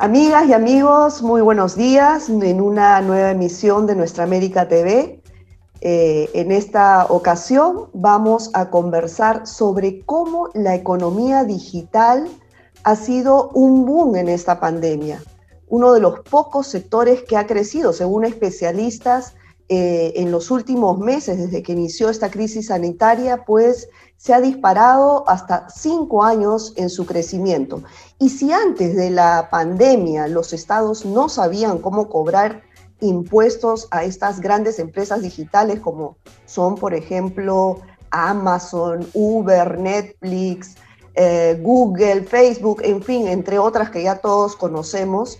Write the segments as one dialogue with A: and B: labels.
A: Amigas y amigos, muy buenos días en una nueva emisión de Nuestra América TV. Eh, en esta ocasión vamos a conversar sobre cómo la economía digital ha sido un boom en esta pandemia. Uno de los pocos sectores que ha crecido, según especialistas, eh, en los últimos meses, desde que inició esta crisis sanitaria, pues se ha disparado hasta cinco años en su crecimiento. Y si antes de la pandemia los estados no sabían cómo cobrar impuestos a estas grandes empresas digitales como son, por ejemplo, Amazon, Uber, Netflix, eh, Google, Facebook, en fin, entre otras que ya todos conocemos,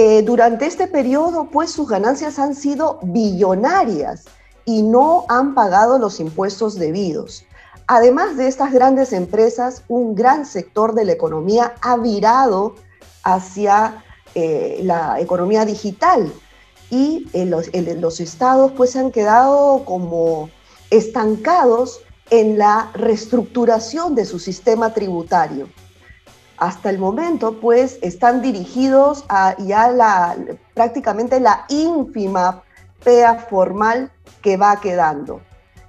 A: eh, durante este periodo, pues sus ganancias han sido billonarias y no han pagado los impuestos debidos. Además de estas grandes empresas, un gran sector de la economía ha virado hacia eh, la economía digital y los, los estados pues han quedado como estancados en la reestructuración de su sistema tributario hasta el momento, pues, están dirigidos a ya la, prácticamente la ínfima PEA formal que va quedando.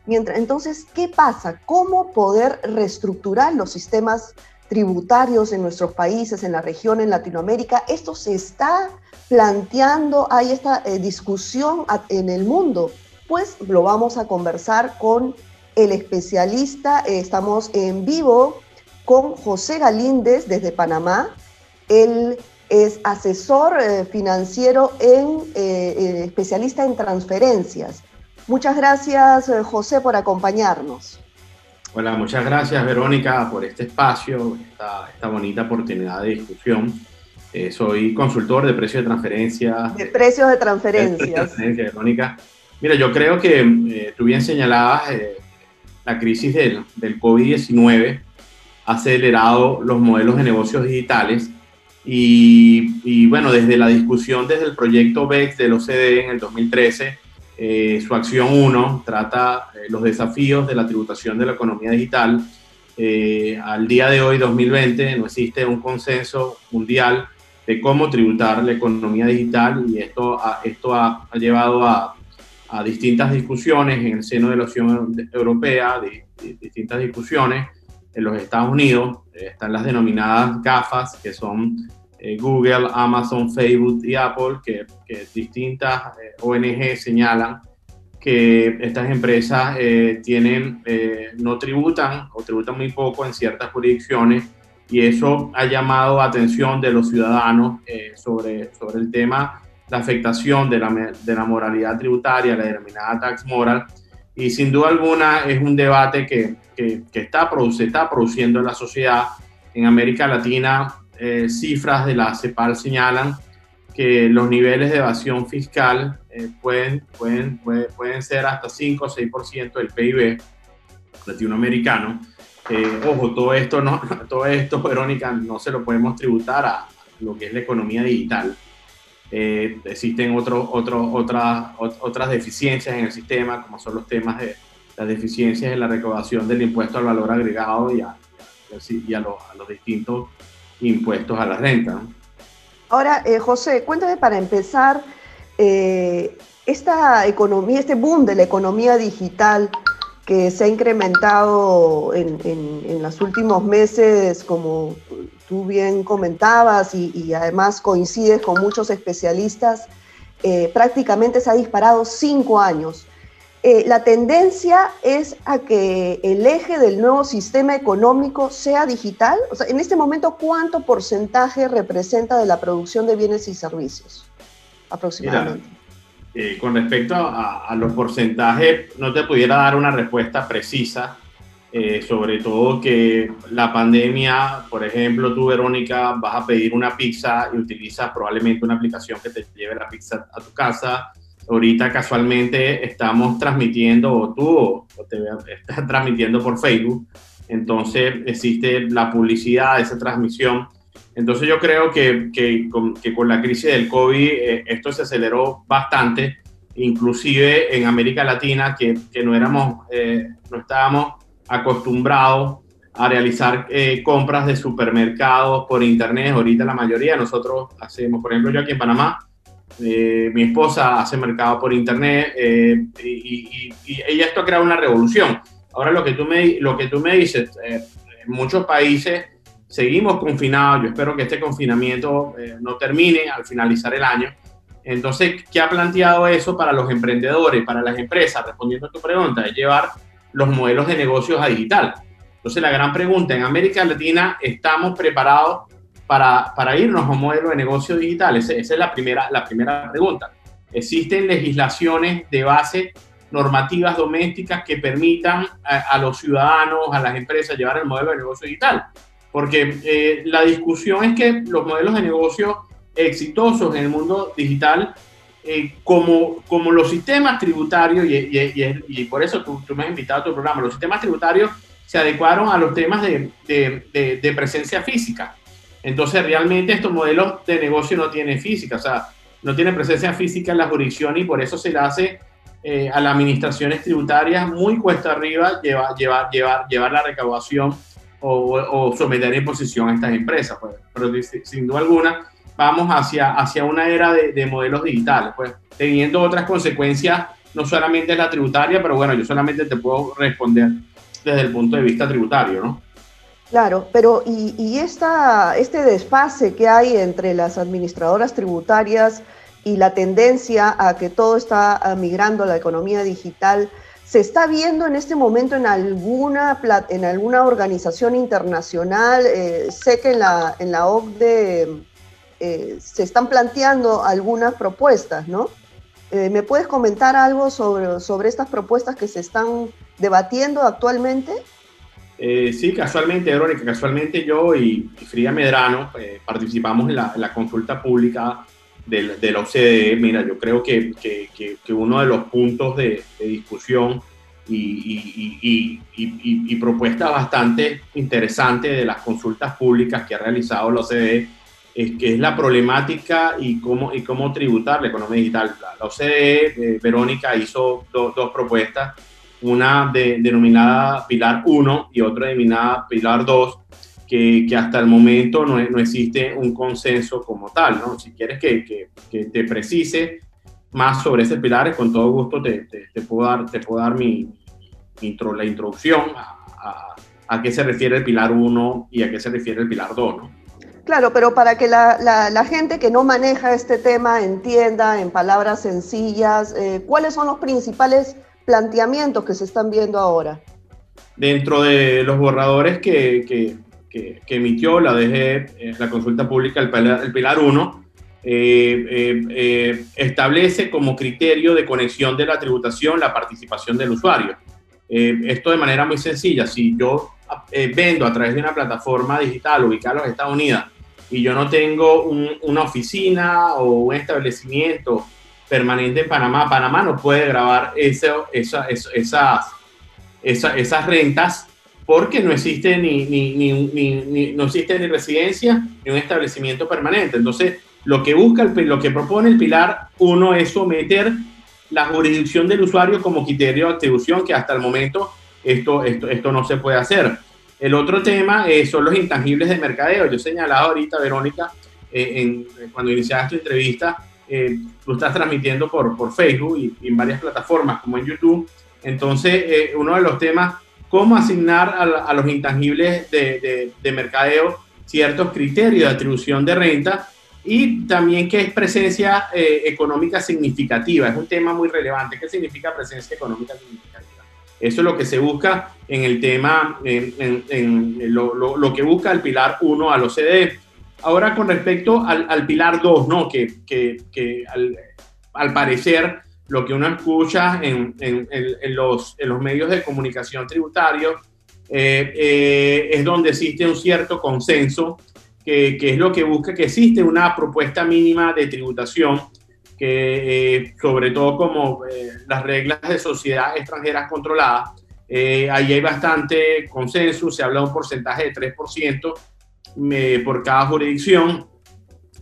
A: Mientras, entonces, ¿qué pasa? ¿Cómo poder reestructurar los sistemas tributarios en nuestros países, en la región, en Latinoamérica? Esto se está planteando, hay esta eh, discusión en el mundo. Pues lo vamos a conversar con el especialista. Eh, estamos en vivo con José Galíndez desde Panamá. Él es asesor eh, financiero en eh, eh, especialista en transferencias. Muchas gracias, José, por acompañarnos.
B: Hola, muchas gracias, Verónica, por este espacio, esta, esta bonita oportunidad de discusión. soy consultor de precios de transferencia.
A: De precios de transferencias.
B: transferencia, Verónica. Mira, yo creo que tú bien señalabas la crisis del, del COVID-19 acelerado los modelos de negocios digitales y, bueno, desde la discusión desde el proyecto BEX del OCDE en el 2013, eh, su acción 1 trata eh, los desafíos de la tributación de la economía digital. Eh, al día de hoy, 2020, no existe un consenso mundial de cómo tributar la economía digital y esto, esto ha, llevado a, a, distintas discusiones en el seno de la Unión Europea, de distintas discusiones en los Estados Unidos eh, están las denominadas GAFAs, que son eh, Google, Amazon, Facebook y Apple, que, distintas eh, ONG señalan que estas empresas tienen, no tributan o tributan muy poco en ciertas jurisdicciones y eso ha llamado atención de los ciudadanos sobre, sobre el tema, la afectación de la, de la moralidad tributaria, la denominada tax moral, y sin duda alguna es un debate que, que, está, se está produciendo en la sociedad. En América Latina, eh, cifras de la CEPAL señalan que los niveles de evasión fiscal eh, pueden, pueden, pueden, ser hasta 5 o 6% del PIB latinoamericano. Eh, ojo, todo esto, no, todo esto, Verónica, no se lo podemos tributar a lo que es la economía digital. Eh, existen otro, otro, otras, otras deficiencias en el sistema, como son los temas de las deficiencias en la recaudación del impuesto al valor agregado y a, y a, los, distintos impuestos a la renta.
A: Ahora, eh, José, cuéntame para empezar, eh, esta economía, este boom de la economía digital que se ha incrementado en, en, en los últimos meses, como tú bien comentabas y, además coincides con muchos especialistas, eh, prácticamente se ha disparado cinco años. Eh, la tendencia es a que el eje del nuevo sistema económico sea digital. O sea, en este momento, ¿cuánto porcentaje representa de la producción de bienes y servicios aproximadamente?
B: Eh, con respecto a, los porcentajes, no te pudiera dar una respuesta precisa, eh, sobre todo que la pandemia, por ejemplo, tú, Verónica, vas a pedir una pizza y utilizas probablemente una aplicación que te lleve la pizza a tu casa. Ahorita casualmente estamos transmitiendo, o tú te estás transmitiendo por Facebook, entonces existe la publicidad de esa transmisión. Entonces yo creo que, que, con, que con, la crisis del COVID eh, esto se aceleró bastante, inclusive en América Latina, que, que no éramos, eh, no estábamos acostumbrado a realizar eh, compras de supermercados por internet. Ahorita la mayoría de nosotros hacemos, por ejemplo, yo aquí en Panamá, eh, mi esposa hace mercado por internet eh, y, y, esto ha creado una revolución. Ahora lo que tú me, lo que tú me dices, en muchos países seguimos confinados, yo espero que este confinamiento no termine al finalizar el año. Entonces, ¿qué ha planteado eso para los emprendedores, para las empresas? Respondiendo a tu pregunta, es llevar los modelos de negocios a digital. Entonces, la gran pregunta, ¿en América Latina estamos preparados para, para irnos a un modelo de negocio digital? Esa, es la primera, la primera pregunta. ¿Existen legislaciones de base, normativas domésticas que permitan a, los ciudadanos, a las empresas llevar el modelo de negocio digital? Porque eh, la discusión es que los modelos de negocio exitosos en el mundo digital eh, como, como los sistemas tributarios, y, y, por eso tú, tú, me has invitado a tu programa, los sistemas tributarios se adecuaron a los temas de, de, de, presencia física. Entonces, realmente estos modelos de negocio no tienen física, o sea, no tienen presencia física en la jurisdicción y por eso se le hace eh, a las administraciones tributarias muy cuesta arriba llevar, llevar, llevar, llevar la recaudación o, o someter en posición a estas empresas. Pues. Pero sin duda alguna, vamos hacia, hacia una era de, de modelos digitales, pues, teniendo otras consecuencias, no solamente la tributaria, pero bueno, yo solamente te puedo responder desde el punto de vista tributario, ¿no?
A: Claro, pero y, y esta, este desfase que hay entre las administradoras tributarias y la tendencia a que todo está migrando a la economía digital, ¿se está viendo en este momento en alguna, en alguna organización internacional? Eh, sé que en la, en la OCDE eh, se están planteando algunas propuestas, ¿no? Eh, ¿Me puedes comentar algo sobre, sobre estas propuestas que se están debatiendo actualmente?
B: Eh, sí, casualmente, Verónica, casualmente yo y, Frida Medrano participamos en la, consulta pública del, del, OCDE. Mira, yo creo que, que, uno de los puntos de, discusión y, y, y, propuestas bastante interesantes de las consultas públicas que ha realizado la OCDE es que es la problemática y cómo, y cómo tributar la economía digital. La, OCDE, eh, Verónica, hizo dos propuestas una denominada Pilar 1 y otra denominada Pilar 2, que, que hasta el momento no, no, existe un consenso como tal. ¿no? Si quieres que, que, te precise más sobre ese pilar, con todo gusto te, te, puedo dar, te puedo dar mi, intro, la introducción a, a, qué se refiere el Pilar 1 y a qué se refiere el Pilar 2. ¿no?
A: Claro, pero para que la, gente que no maneja este tema entienda en palabras sencillas, eh, ¿cuáles son los principales planteamientos que se están viendo ahora?
B: Dentro de los borradores que, emitió la DG, eh, la consulta pública, el Pilar, 1, eh, eh, establece como criterio de conexión de la tributación la participación del usuario. esto de manera muy sencilla, si yo vendo a través de una plataforma digital ubicada en los Estados Unidos y yo no tengo una oficina o un establecimiento permanente en Panamá. Panamá no puede grabar eso, esa, esas, esas rentas porque no existe ni, ni, ni, no existe ni residencia ni un establecimiento permanente. Entonces, lo que busca, el, lo que propone el Pilar 1 es someter la jurisdicción del usuario como criterio de atribución, que hasta el momento esto, esto, esto no se puede hacer. El otro tema eh, son los intangibles de mercadeo. Yo señalaba ahorita, Verónica, eh, en, cuando iniciaste tu entrevista, eh, lo estás transmitiendo por, por Facebook y, en varias plataformas como en YouTube. Entonces, eh, uno de los temas, cómo asignar a, los intangibles de, de, mercadeo ciertos criterios de atribución de renta y también qué es presencia eh, económica significativa. Es un tema muy relevante. ¿Qué significa presencia económica significativa? Eso es lo que se busca en el tema, en, en, lo, lo, lo, que busca el pilar 1 al OCDE. Ahora con respecto al, pilar 2, ¿no? que, que, al, parecer lo que uno escucha en, en, en, los, los, medios de comunicación tributarios eh, eh, es donde existe un cierto consenso, que, que, es lo que busca que existe una propuesta mínima de tributación, que eh, sobre todo como las reglas de sociedad extranjeras controladas, ahí hay bastante consenso, se habla de un porcentaje de 3%, por cada jurisdicción.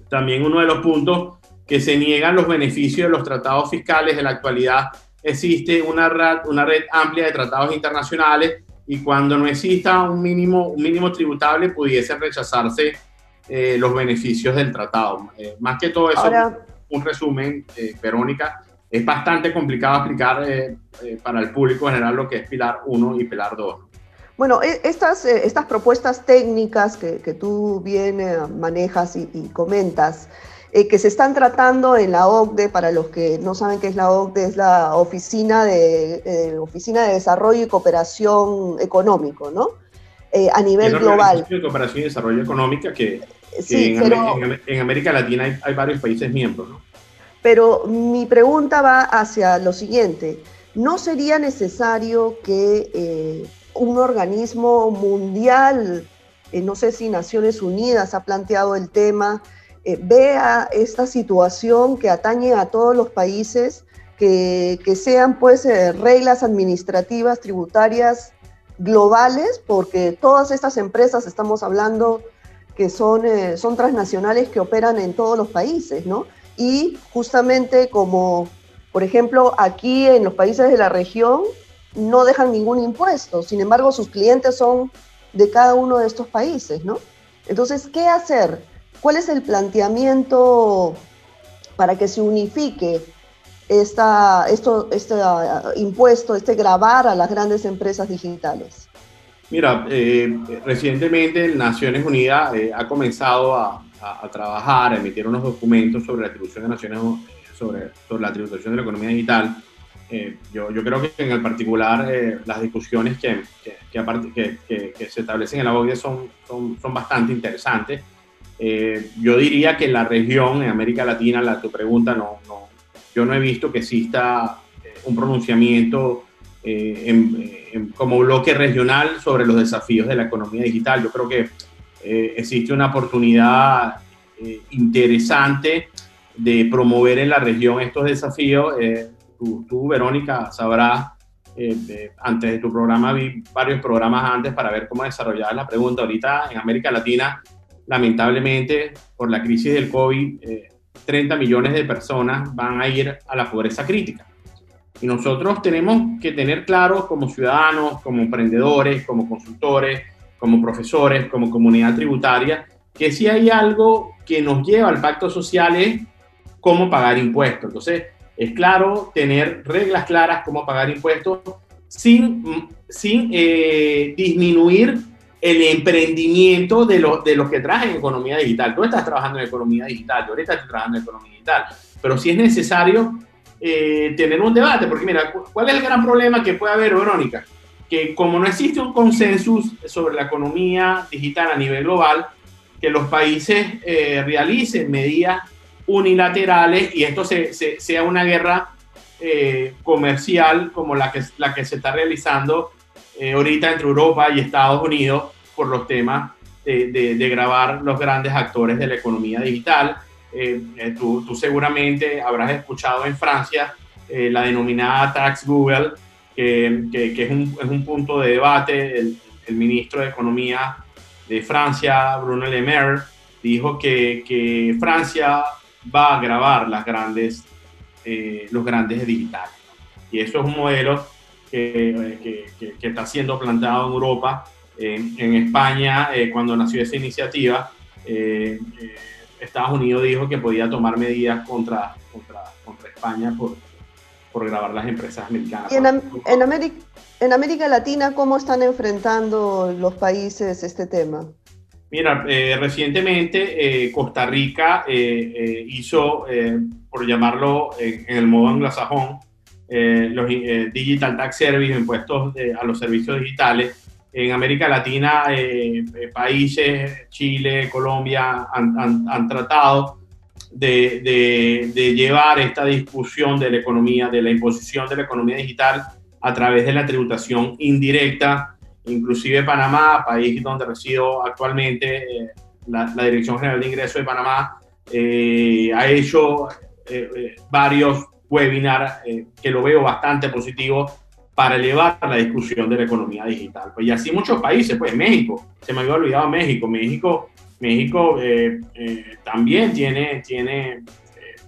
B: También uno de los puntos que se niegan los beneficios de los tratados fiscales. En la actualidad existe una red, una red amplia de tratados internacionales y cuando no exista un mínimo, un mínimo tributable pudiese rechazarse eh, los beneficios del tratado. Eh, más que todo eso, un resumen, eh, Verónica, es bastante complicado explicar para el público en general lo que es Pilar 1 y Pilar 2.
A: Bueno, e, estas, estas propuestas técnicas que, que tú bien manejas y, y comentas, que se están tratando en la OCDE, para los que no saben qué es la OCDE, es la Oficina de, Oficina de Desarrollo y Cooperación Económico, ¿no? A nivel global.
B: de Cooperación y Desarrollo Económica que en, América Latina hay, varios países miembros, ¿no?
A: Pero mi pregunta va hacia lo siguiente. ¿No sería necesario que eh, un organismo mundial, eh, no sé si Naciones Unidas ha planteado el tema, eh, vea esta situación que atañe a todos los países, que, que sean pues reglas administrativas, tributarias globales, porque todas estas empresas, estamos hablando que son, eh, son transnacionales que operan en todos los países, ¿no? Y justamente como, por ejemplo, aquí en los países de la región no dejan ningún impuesto, sin embargo sus clientes son de cada uno de estos países, ¿no? Entonces, ¿qué hacer? ¿Cuál es el planteamiento para que se unifique esta, esto, este uh, impuesto, este grabar a las grandes empresas digitales?
B: Mira, eh, recientemente Naciones Unidas eh, ha comenzado a, trabajar, a emitir unos documentos sobre la atribución de Naciones sobre, sobre la tributación de la economía digital. Eh, yo, yo, creo que en el particular las discusiones que, que, que, que, se establecen en la OCDE son, son, son bastante interesantes. yo diría que la región, en América Latina, la, tu pregunta, no, no, yo no he visto que exista un pronunciamiento en, como bloque regional sobre los desafíos de la economía digital. Yo creo que eh, existe una oportunidad eh, interesante de promover en la región estos desafíos. Eh, tú, Verónica, sabrás, antes de tu programa vi varios programas antes para ver cómo desarrollar la pregunta. Ahorita en América Latina, lamentablemente, por la crisis del COVID, 30 millones de personas van a ir a la pobreza crítica. Y nosotros tenemos que tener claro como ciudadanos, como emprendedores, como consultores, como profesores, como comunidad tributaria, que si hay algo que nos lleva al pacto social es cómo pagar impuestos. Entonces, es claro tener reglas claras cómo pagar impuestos sin, sin eh, disminuir el emprendimiento de, los de los que trabajan en economía digital. Tú estás trabajando en economía digital, yo ahorita estoy trabajando en economía digital, pero si es necesario eh, tener un debate, porque mira, ¿cuál es el gran problema que puede haber, Verónica? Que como no existe un consenso sobre la economía digital a nivel global, que los países eh, realicen medidas unilaterales y esto se, sea una guerra eh, comercial como la que, la que se está realizando ahorita entre Europa y Estados Unidos por los temas de, de, de grabar los grandes actores de la economía digital eh, eh, tú, seguramente habrás escuchado en Francia eh, la denominada Tax Google, que, que, es, un, es, un, punto de debate. El, el, ministro de Economía de Francia, Bruno Le Maire, dijo que, que Francia va a grabar las grandes, los grandes digitales. Y eso es un modelo que, que está siendo plantado en Europa. En España, cuando nació esa iniciativa, Estados Unidos dijo que podía tomar medidas contra, contra, contra España por, por grabar las empresas americanas.
A: ¿Y en, en, América, en América Latina cómo están enfrentando los países este tema?
B: Mira, eh, recientemente eh, Costa Rica eh, hizo, por llamarlo en, el modo anglosajón, los Digital Tax Service, impuestos a los servicios digitales, en América Latina, eh, eh, países, Chile, Colombia, han, tratado de, llevar esta discusión de la economía, de la imposición de la economía digital a través de la tributación indirecta, inclusive Panamá, país donde resido actualmente, eh, la, Dirección General de Ingresos de Panamá ha hecho varios webinars que lo veo bastante positivo para elevar la discusión de la economía digital. Pues y así muchos países, pues México, se me había olvidado México, México, México eh, eh, también tiene, tiene eh,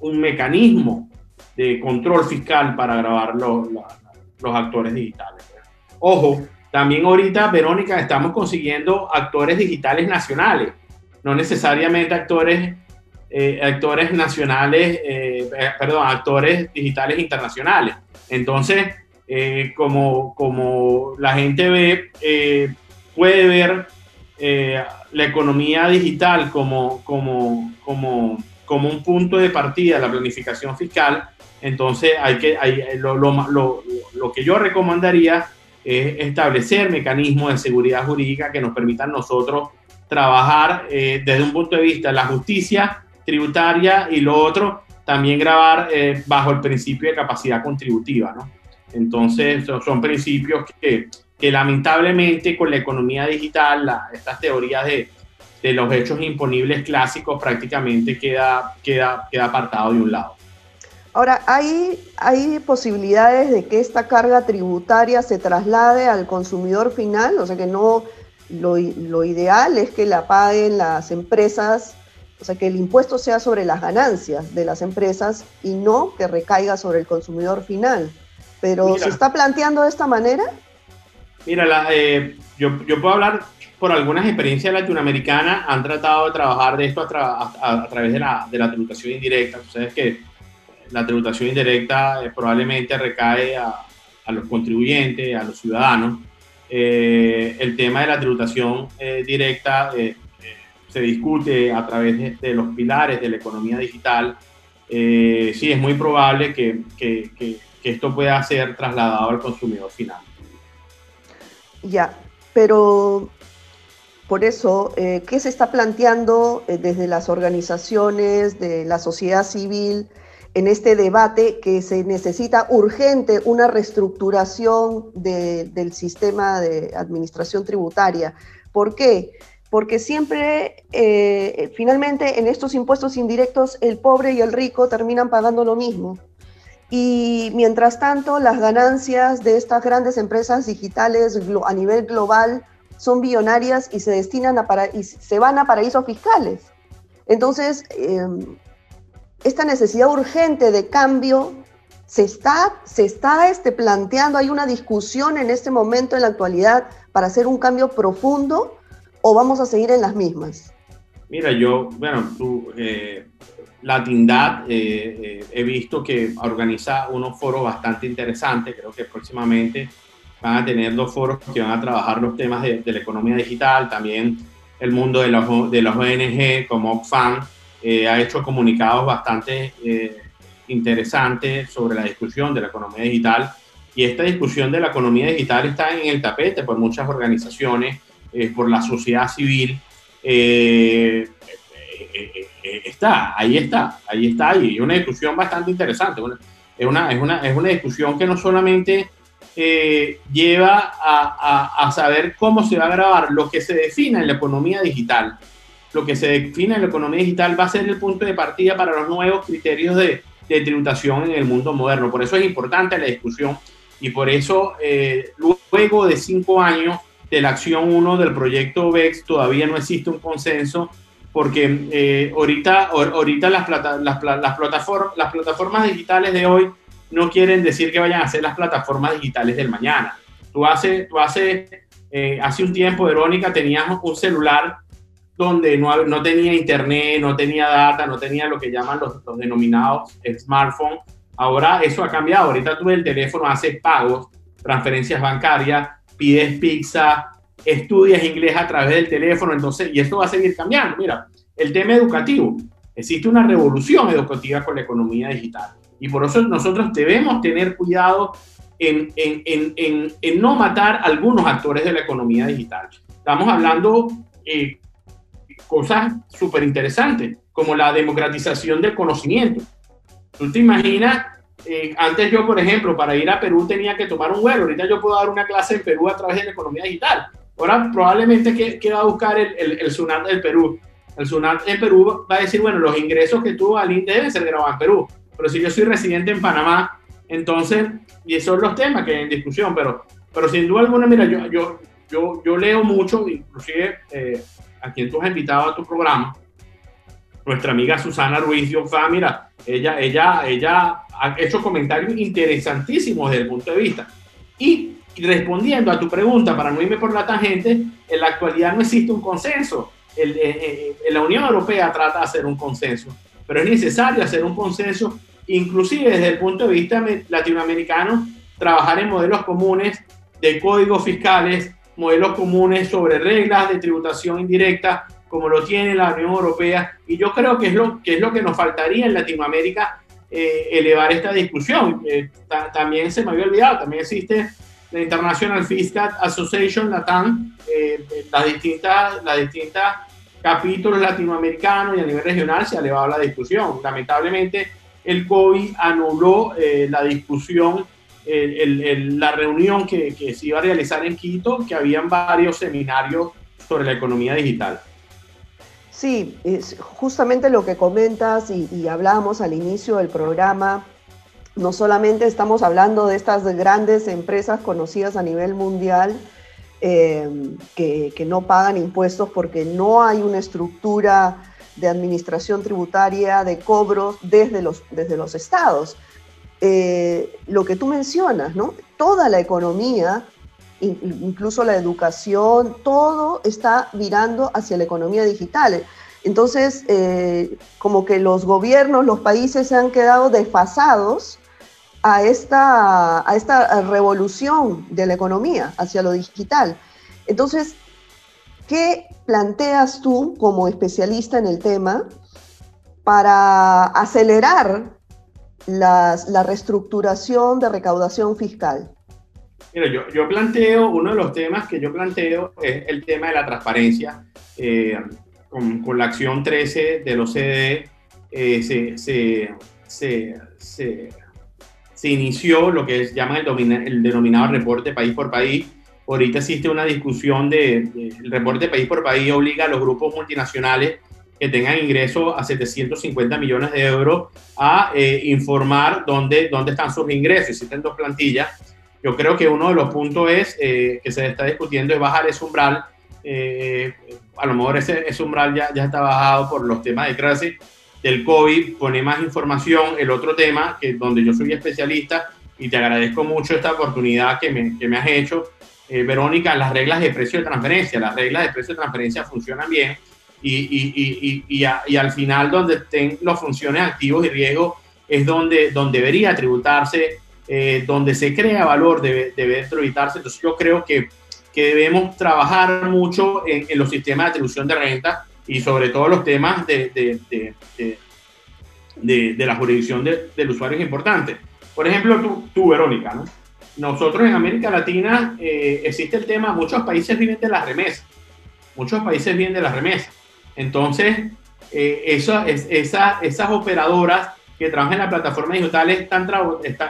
B: un mecanismo de control fiscal para grabar los, los, actores digitales. Ojo, También ahorita, Verónica, estamos consiguiendo actores digitales nacionales, no necesariamente actores, actores nacionales, perdón, actores digitales internacionales. Entonces, como, como la gente ve, puede ver la economía digital como, como, como, como un punto de partida de la planificación fiscal, entonces hay que, lo, lo, lo, lo que yo recomendaría es establecer mecanismos de seguridad jurídica que nos permitan nosotros trabajar eh, desde un punto de vista de la justicia tributaria y lo otro, también grabar eh, bajo el principio de capacidad contributiva, ¿no? Entonces, son, principios que, que, lamentablemente con la economía digital, estas teorías de, de, los hechos imponibles clásicos prácticamente queda, queda, queda apartado de un lado.
A: Ahora, ¿hay, ¿hay posibilidades de que esta carga tributaria se traslade al consumidor final? O sea, que no, lo, lo, ideal es que la paguen las empresas, o sea, que el impuesto sea sobre las ganancias de las empresas y no que recaiga sobre el consumidor final. Pero ¿se está planteando de esta manera?
B: Mira, eh, yo, yo, puedo hablar por algunas experiencias latinoamericanas, han tratado de trabajar de esto a, través de la, de la tributación indirecta. Ustedes que la tributación indirecta eh, probablemente recae a, a, los contribuyentes, a los ciudadanos. Eh, el tema de la tributación eh, directa se discute a través de, los pilares de la economía digital. sí, es muy probable que, que, que, que esto pueda ser trasladado al consumidor final.
A: Ya, pero por eso, ¿qué se está planteando desde las organizaciones de la sociedad civil en este debate que se necesita urgente una reestructuración del sistema de administración tributaria. ¿Por qué? Porque siempre, eh, finalmente, en estos impuestos indirectos, el pobre y el rico terminan pagando lo mismo. Y mientras tanto, las ganancias de estas grandes empresas digitales a nivel global son billonarias y se destinan a para y se van a paraísos fiscales. Entonces, em, esta necesidad urgente de cambio se está, se está este, planteando, hay una discusión en este momento, en la actualidad, para hacer un cambio profundo o vamos a seguir en las mismas?
B: Mira, yo, bueno, tú, eh, la Tindad eh, eh, he visto que organiza unos foros bastante interesantes, creo que próximamente van a tener dos foros que van a trabajar los temas de, la economía digital, también el mundo de los, de los ONG como Oxfam, eh, ha hecho comunicados bastante interesantes sobre la discusión de la economía digital. Y esta discusión de la economía digital está en el tapete por muchas organizaciones, por la sociedad civil. Está, ahí está, ahí está, y una discusión bastante interesante. es, una, es, una, es una discusión que no solamente lleva a, a, a, saber cómo se va a grabar lo que se define en la economía digital, lo que se define en la economía digital va a ser el punto de partida para los nuevos criterios de, de tributación en el mundo moderno. Por eso es importante la discusión y por eso eh, luego de cinco años de la acción 1 del proyecto VEX todavía no existe un consenso porque eh, ahorita, ahorita las, las, las, plataformas, las plataformas digitales de hoy no quieren decir que vayan a ser las plataformas digitales del mañana. Tú hace, tú hace, eh, hace un tiempo, Verónica, tenías un celular donde no, no, tenía internet, no tenía data, no tenía lo que llaman los, los denominados smartphones. Ahora eso ha cambiado. Ahorita tú el teléfono haces pagos, transferencias bancarias, pides pizza, estudias inglés a través del teléfono. Entonces, y esto va a seguir cambiando. Mira, el tema educativo. Existe una revolución educativa con la economía digital. Y por eso nosotros debemos tener cuidado en, en, en, en no matar algunos actores de la economía digital. Estamos hablando eh, cosas súper interesantes, como la democratización del conocimiento. Tú te imaginas, eh, antes yo, por ejemplo, para ir a Perú tenía que tomar un vuelo, ahorita yo puedo dar una clase en Perú a través de la economía digital. Ahora probablemente que, que va a buscar el, el, el, SUNAT del Perú. El SUNAT en Perú va a decir, bueno, los ingresos que tuvo Alín deben ser grabados en Perú. Pero si yo soy residente en Panamá, entonces, y esos son los temas que hay en discusión, pero, pero sin duda alguna, mira, yo, yo, yo, yo leo mucho, inclusive eh, a quien tú has invitado a tu programa, nuestra amiga Susana Ruiz Dionfa, mira, ella, ella, ella ha hecho comentarios interesantísimos desde el punto de vista. Y, respondiendo a tu pregunta, para no irme por la tangente, en la actualidad no existe un consenso. El, eh, eh, la Unión Europea trata de hacer un consenso, pero es necesario hacer un consenso, inclusive desde el punto de vista latinoamericano, trabajar en modelos comunes de códigos fiscales, modelos comunes sobre reglas de tributación indirecta, como lo tiene la Unión Europea. Y yo creo que es lo que, es lo que nos faltaría en Latinoamérica eh, elevar esta discusión. también se me había olvidado, también existe la International Fiscal Association, LATAM, eh, las distintas, las distintas capítulos latinoamericanos y a nivel regional se ha elevado la discusión. Lamentablemente, el COVID anuló eh, la discusión, la reunión que, que, se iba a realizar en Quito, que habían varios seminarios sobre la economía digital.
A: Sí, es justamente lo que comentas y, y hablábamos al inicio del programa no solamente estamos hablando de estas grandes empresas conocidas a nivel mundial eh, que, no pagan impuestos porque no hay una estructura de administración tributaria, de cobros desde los, desde los estados. Eh, lo que tú mencionas, ¿no? Toda la economía, incluso la educación, todo está virando hacia la economía digital. Entonces, eh, como que los gobiernos, los países se han quedado desfasados a esta, a esta revolución de la economía hacia lo digital. Entonces, ¿qué planteas tú como especialista en el tema para acelerar la reestructuración de recaudación fiscal?
B: Yo, yo, planteo, uno de los temas que yo planteo es el tema de la transparencia. Eh, con, con, la acción 13 de los CDE eh, se se inició lo que es, llama el, el denominado reporte país por país. Ahorita existe una discusión de, el reporte país por país obliga a los grupos multinacionales que tengan ingresos a 750 millones de euros a eh, informar dónde, dónde están sus ingresos. Existen dos plantillas. Yo creo que uno de los puntos es eh, que se está discutiendo es bajar ese umbral. Eh, a lo mejor ese, ese umbral ya, ya está bajado por los temas de crisis, del COVID, pone más información. El otro tema, que donde yo soy especialista, y te agradezco mucho esta oportunidad que me, que me has hecho, eh, Verónica, las reglas de precio de transferencia. Las reglas de precio de transferencia funcionan bien y, y, y, y al final donde estén los funciones activos y riesgos es donde, donde debería tributarse, eh, donde se crea valor debe, debe tributarse. Entonces yo creo que, que debemos trabajar mucho en, en los sistemas de atribución de renta y sobre todo los temas de, de, de, de la jurisdicción del usuario es importante. Por ejemplo, tú, tú Verónica, ¿no? nosotros en América Latina eh, existe el tema, muchos países viven de las remesas, muchos países viven de las remesas. Entonces, eh, eso, es, esa, esas operadoras que trabajan en la plataforma digital están,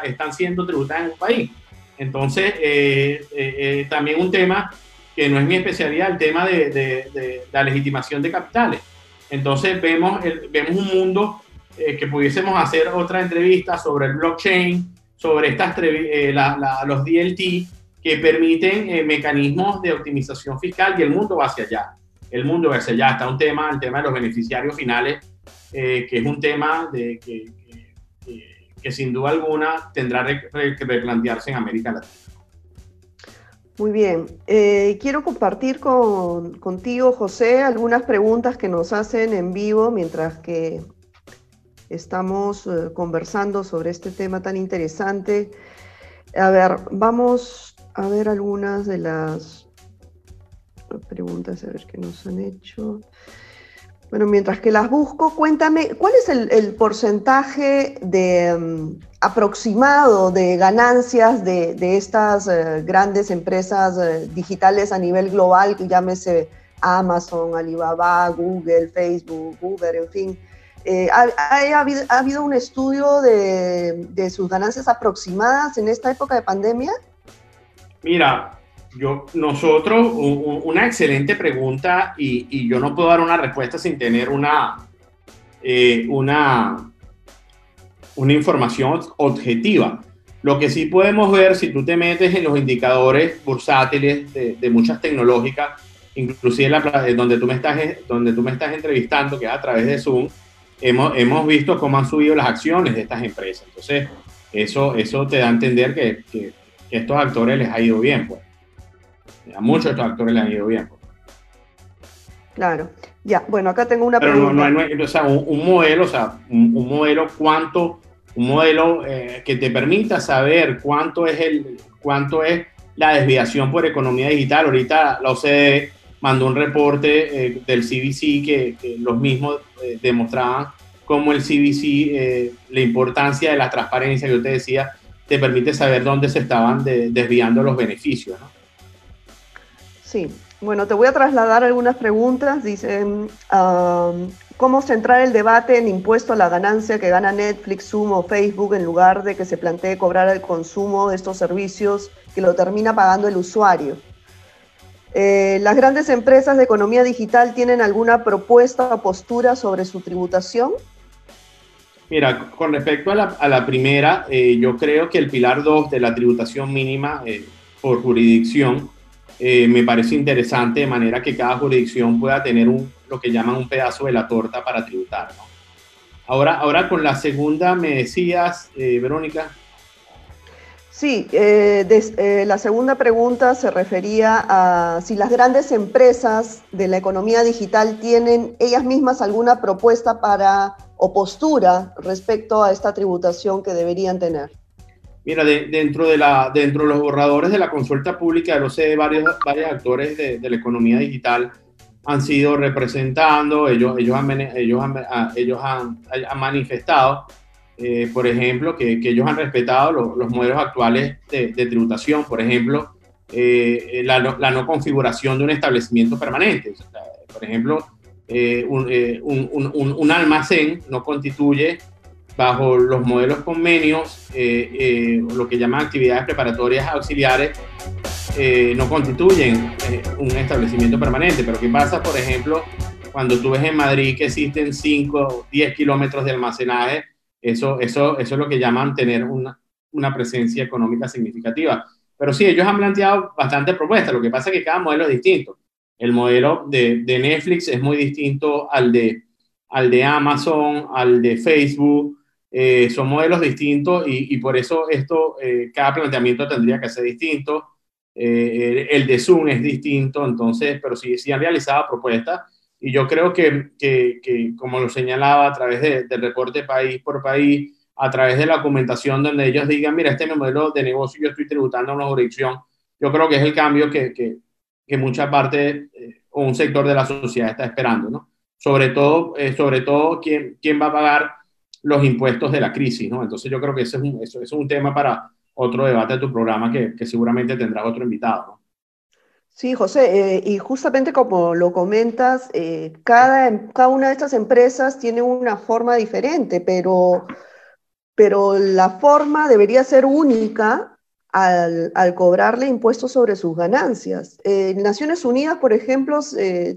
B: están siendo tributadas en un país. Entonces, eh, eh, también un tema que no es mi especialidad, el tema de, la legitimación de capitales. Entonces vemos, vemos un mundo eh, que pudiésemos hacer otra entrevista sobre el blockchain, sobre estas, eh, los DLT, que permiten eh, mecanismos de optimización fiscal y el mundo va hacia allá. El mundo va hacia allá. Está un tema, el tema de los beneficiarios finales, que es un tema de, que, que, sin duda alguna tendrá que replantearse en América Latina.
A: Muy bien. Eh, quiero compartir con, contigo, José, algunas preguntas que nos hacen en vivo mientras que estamos eh, conversando sobre este tema tan interesante. A ver, vamos a ver algunas de las preguntas, a ver qué nos han hecho. Bueno, mientras que las busco, cuéntame, ¿cuál es el, porcentaje de mm, aproximado de ganancias de, estas eh, grandes empresas eh, digitales a nivel global, llámese Amazon, Alibaba, Google, Facebook, Uber, en fin? Eh, ¿ha, habido, un estudio de, de sus ganancias aproximadas en esta época de pandemia?
B: Mira, yo, nosotros, una excelente pregunta y, yo no puedo dar una respuesta sin tener una, una, una información objetiva. Lo que sí podemos ver, si tú te metes en los indicadores bursátiles de, muchas tecnológicas, inclusive la, donde, tú me estás, donde tú me estás entrevistando, que es a través de Zoom, hemos, hemos visto cómo han subido las acciones de estas empresas. Entonces, eso, eso te da a entender que, que estos actores les ha ido bien, pues. A muchos de estos actores les ha ido bien. Pues.
A: Claro. Ya, bueno, acá tengo una
B: Pero pregunta. No, no, o sea, un, modelo, o sea, un, modelo cuánto, un modelo eh, que te permita saber cuánto es el, cuánto es la desviación por economía digital. Ahorita la OCDE mandó un reporte eh, del CBC que, los mismos eh, demostraban cómo el CBC, la importancia de la transparencia que yo te decía, te permite saber dónde se estaban desviando los beneficios.
A: Sí, bueno, te voy a trasladar algunas preguntas. Dice, ¿cómo centrar el debate en impuesto a la ganancia que gana Netflix, Zoom o Facebook en lugar de que se plantee cobrar el consumo de estos servicios que lo termina pagando el usuario? Eh, ¿Las grandes empresas de economía digital tienen alguna propuesta o postura sobre su tributación?
B: Mira, con respecto a la, primera, eh, yo creo que el pilar 2 de la tributación mínima eh, por jurisdicción eh, me parece interesante de manera que cada jurisdicción pueda tener un, lo que llaman un pedazo de la torta para tributar. Ahora, ahora con la segunda me decías, eh, Verónica.
A: Sí, eh, la segunda pregunta se refería a si las grandes empresas de la economía digital tienen ellas mismas alguna propuesta para o postura respecto a esta tributación que deberían tener.
B: Mira, dentro, de de los borradores de la consulta pública de los varios, varios actores de, la economía digital han sido representando, ellos, ah, han, manifestado, eh, por ejemplo, que, ellos han respetado los, modelos actuales de, tributación, por ejemplo, eh, la, no configuración de un establecimiento permanente. por ejemplo, eh, un, almacén no constituye bajo los modelos convenios, eh, eh, lo que llaman actividades preparatorias auxiliares, eh, no constituyen un establecimiento permanente. Pero ¿qué pasa, por ejemplo, cuando tú ves en Madrid que existen 5 o 10 kilómetros de almacenaje? Eso, eso, eso es lo que llaman tener una, una presencia económica significativa. Pero sí, ellos han planteado bastantes propuestas. Lo que pasa es que cada modelo es distinto. El modelo de, de Netflix es muy distinto al de, al de Amazon, al de Facebook, eh, son modelos distintos y, por eso esto, eh, cada planteamiento tendría que ser distinto. Eh, el de Zoom es distinto, entonces, pero sí, sí han realizado propuestas y yo creo que, que, que como lo señalaba a través de, del reporte país por país, a través de la documentación donde ellos digan, mira, este es mi modelo de negocio, yo estoy tributando a una jurisdicción, yo creo que es el cambio que, que, que mucha parte o un sector de la sociedad está esperando, ¿no? Sobre todo, sobre todo ¿quién, quién va a pagar los impuestos de la crisis, ¿no? Entonces yo creo que ese es un, eso, es un tema para otro debate de tu programa que, que seguramente tendrás otro invitado.
A: Sí, José, eh, y justamente como lo comentas, eh, cada, cada una de estas empresas tiene una forma diferente, pero, pero la forma debería ser única al, al cobrarle impuestos sobre sus ganancias. Eh, Naciones Unidas, por ejemplo,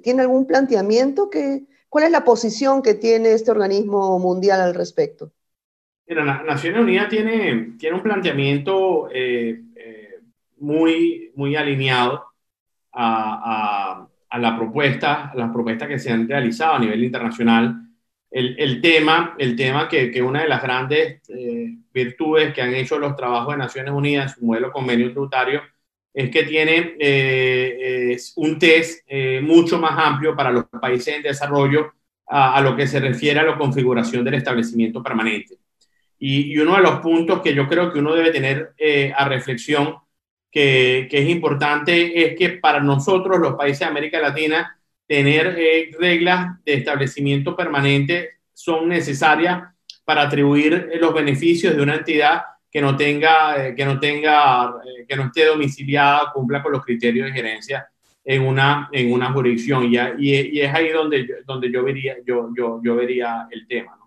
A: tiene algún planteamiento que, ¿Cuál es la posición que tiene este organismo mundial al respecto?
B: Mira, Naciones Unidas tiene, tiene un planteamiento eh, eh, muy, muy alineado a, a, la propuesta, a las propuestas que se han realizado a nivel internacional. El, el tema, el tema que, que, una de las grandes eh, virtudes que han hecho los trabajos de Naciones Unidas, su modelo convenio tributario, es que tiene eh, un test eh, mucho más amplio para los países en desarrollo a, lo que se refiere a la configuración del establecimiento permanente. Y, uno de los puntos que yo creo que uno debe tener eh, a reflexión, que, que, es importante, es que para nosotros, los países de América Latina, tener reglas de establecimiento permanente son necesarias para atribuir los beneficios de una entidad que no tenga, eh, que no tenga, eh, que no esté domiciliada, cumpla con los criterios de gerencia en una, en una jurisdicción. Y, y, es ahí donde, yo, donde yo, vería, yo, yo, yo vería el tema.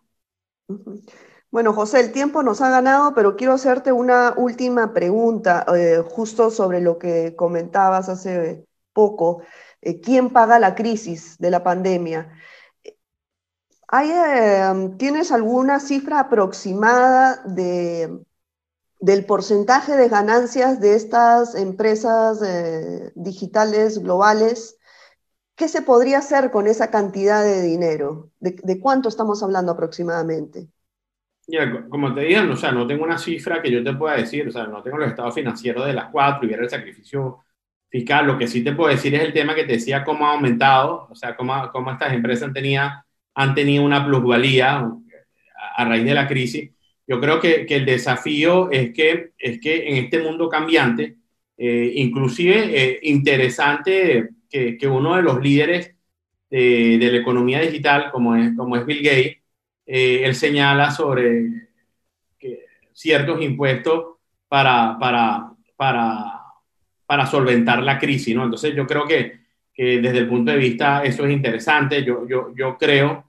A: Bueno, José, el tiempo nos ha ganado, pero quiero hacerte una última pregunta, eh, justo sobre lo que comentabas hace poco. ¿Quién paga la crisis de la pandemia? ¿Hay, ¿Tienes alguna cifra aproximada de del porcentaje de ganancias de estas empresas eh, digitales globales, ¿qué se podría hacer con esa cantidad de dinero? ¿De, cuánto estamos hablando aproximadamente?
B: como te dije, o sea, no tengo una cifra que yo te pueda decir, o sea, no tengo los estados financieros de las cuatro y ver el sacrificio fiscal. Lo que sí te puedo decir es el tema que te decía cómo ha aumentado, o sea, cómo, cómo estas empresas han tenido, han tenido una plusvalía a, raíz de la crisis. Yo creo que, que, el desafío es que, es que en este mundo cambiante, eh, inclusive eh, interesante que, que, uno de los líderes de, de, la economía digital, como es, como es Bill Gates, eh, él señala sobre ciertos impuestos para, para, para, para solventar la crisis, ¿no? Entonces yo creo que, que, desde el punto de vista eso es interesante. Yo, yo, yo creo,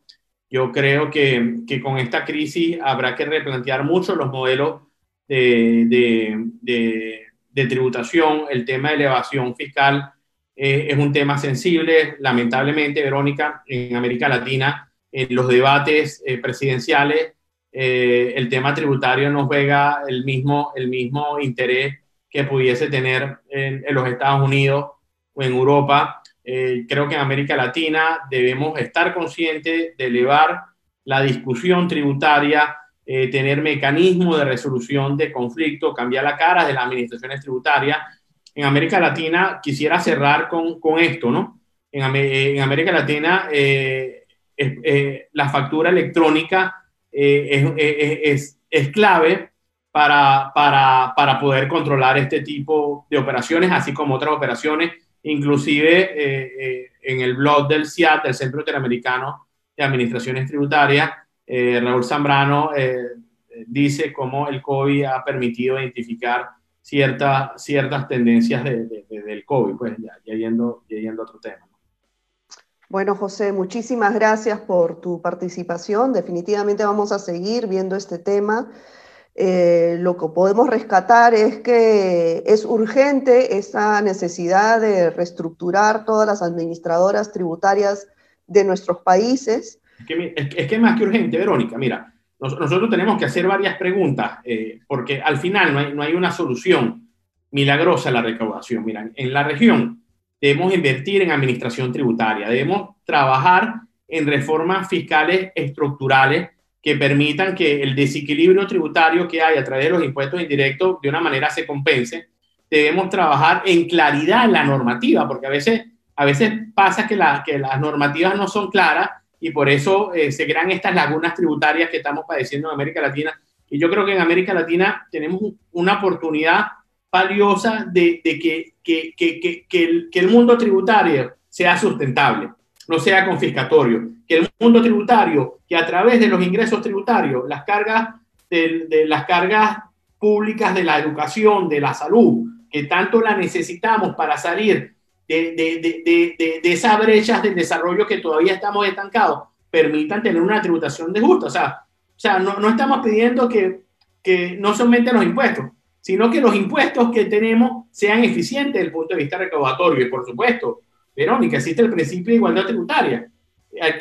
B: yo creo que, que, con esta crisis habrá que replantear mucho los modelos de, de, de, de tributación, el tema de elevación fiscal eh, es un tema sensible. Lamentablemente, Verónica, en América Latina en los debates eh, presidenciales eh, el tema tributario no juega el mismo, el mismo interés que pudiese tener en, los Estados Unidos o en Europa. Eh, creo que en América Latina debemos estar conscientes de elevar la discusión tributaria, tener mecanismos de resolución de conflictos, cambiar la cara de las administraciones tributarias. En América Latina quisiera cerrar con, con esto, ¿no? En, en América Latina eh, la factura electrónica eh, es, es, clave para, para, para, poder controlar este tipo de operaciones, así como otras operaciones, inclusive eh, en el blog del CIAT, del Centro Interamericano de Administraciones Tributarias, Raúl Zambrano dice cómo el COVID ha permitido identificar ciertas ciertas tendencias del COVID, pues ya, yendo, ya yendo a otro tema.
A: Bueno, José, muchísimas gracias por tu participación. Definitivamente vamos a seguir viendo este tema. Eh, lo que podemos rescatar es que es urgente esa necesidad de reestructurar todas las administradoras tributarias de nuestros países.
B: Es que es, que más que urgente, Verónica. Mira, nosotros tenemos que hacer varias preguntas eh, porque al final no hay, no hay una solución milagrosa a la recaudación. Mira, en la región debemos invertir en administración tributaria, debemos trabajar en reformas fiscales estructurales que permitan que el desequilibrio tributario que hay a través de los impuestos indirectos de una manera se compense. Debemos trabajar en claridad en la normativa, porque a veces, a veces pasa que, la, que las normativas no son claras y por eso eh, se crean estas lagunas tributarias que estamos padeciendo en América Latina. Y yo creo que en América Latina tenemos una oportunidad valiosa de, que, que, que, que, que el mundo tributario sea sustentable, no sea confiscatorio, que el mundo tributario, que a través de los ingresos tributarios, las cargas de, de, las cargas públicas de la educación, de la salud, que tanto la necesitamos para salir de, de, de esas brechas del desarrollo que todavía estamos estancados, permitan tener una tributación de justa. O sea, o sea no, no estamos pidiendo que, que no solamente los impuestos, sino que los impuestos que tenemos sean eficientes desde el punto de vista recaudatorio. Y por supuesto, Verónica, existe el principio de igualdad tributaria.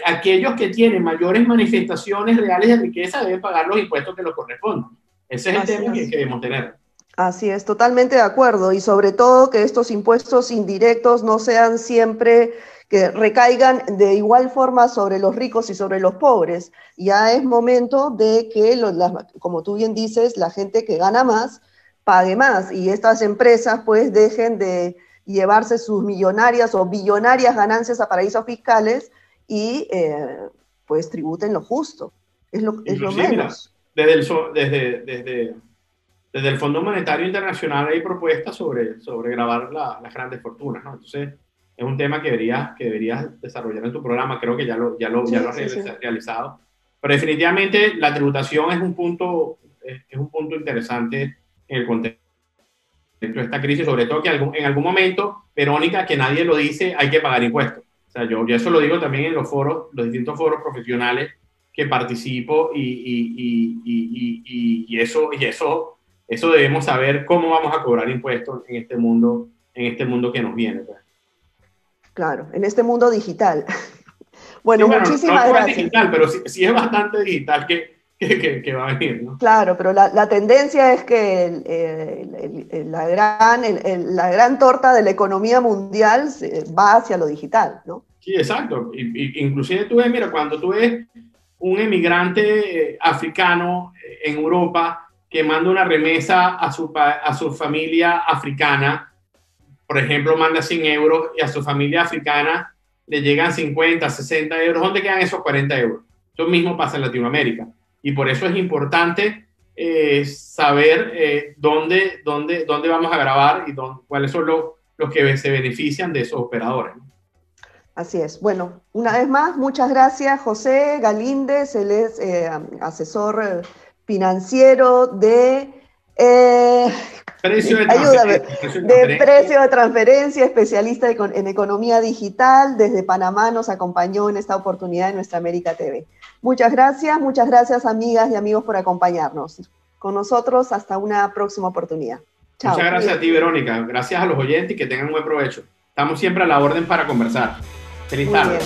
B: Aquellos que tienen mayores manifestaciones reales de riqueza deben pagar los impuestos que les corresponden. Ese es el tema que debemos tener.
A: Así es, totalmente de acuerdo. Y sobre todo que estos impuestos indirectos no sean siempre que recaigan de igual forma sobre los ricos y sobre los pobres. Ya es momento de que, como tú bien dices, la gente que gana más pague más y estas empresas pues dejen de llevarse sus millonarias o billonarias ganancias a paraísos fiscales y eh, pues tributen lo justo. Es lo, es lo menos.
B: desde, el, desde, desde, desde, el Fondo Monetario Internacional hay propuestas sobre, sobre grabar las grandes fortunas, ¿no? Entonces, es un tema que deberías, que deberías desarrollar en tu programa. Creo que ya lo, ya lo, ya lo has realizado. Pero definitivamente la tributación es un punto, es, es un punto interesante en el contexto de esta crisis, sobre todo que en algún momento, Verónica, que nadie lo dice, hay que pagar impuestos. O sea, yo, yo eso lo digo también en los foros, los distintos foros profesionales que participo y, y, y, y, eso, y eso, eso debemos saber cómo vamos a cobrar impuestos en este mundo, en este mundo que nos viene. Pues.
A: Claro, en este mundo digital. Bueno, muchísimas gracias.
B: digital, pero sí es bastante digital que, que, va a venir. ¿no?
A: Claro, pero la, la tendencia es que la, gran, la gran torta de la economía mundial va hacia lo digital, ¿no?
B: Sí, exacto. Y, inclusive tú ves, mira, cuando tú ves un emigrante eh, africano en Europa que manda una remesa a su, a su familia africana, por ejemplo, manda 100 euros y a su familia africana le llegan 50, 60 euros, ¿dónde quedan esos 40 euros? Eso mismo pasa en Latinoamérica. Y por eso es importante eh, saber eh, dónde, dónde, dónde vamos a grabar y dónde, cuáles son los, los que se benefician de esos operadores.
A: Así es. Bueno, una vez más, muchas gracias, José Galíndez, él es eh, asesor financiero de
B: Precio de,
A: Ayúdame. de, precio de transferencia, especialista en economía digital. Desde Panamá nos acompañó en esta oportunidad de Nuestra América TV. Muchas gracias, muchas gracias amigas y amigos por acompañarnos. Con nosotros hasta una próxima oportunidad.
B: Chao. Muchas gracias a ti, Verónica. Gracias a los oyentes y que tengan buen provecho. Estamos siempre a la orden para conversar. Feliz tarde.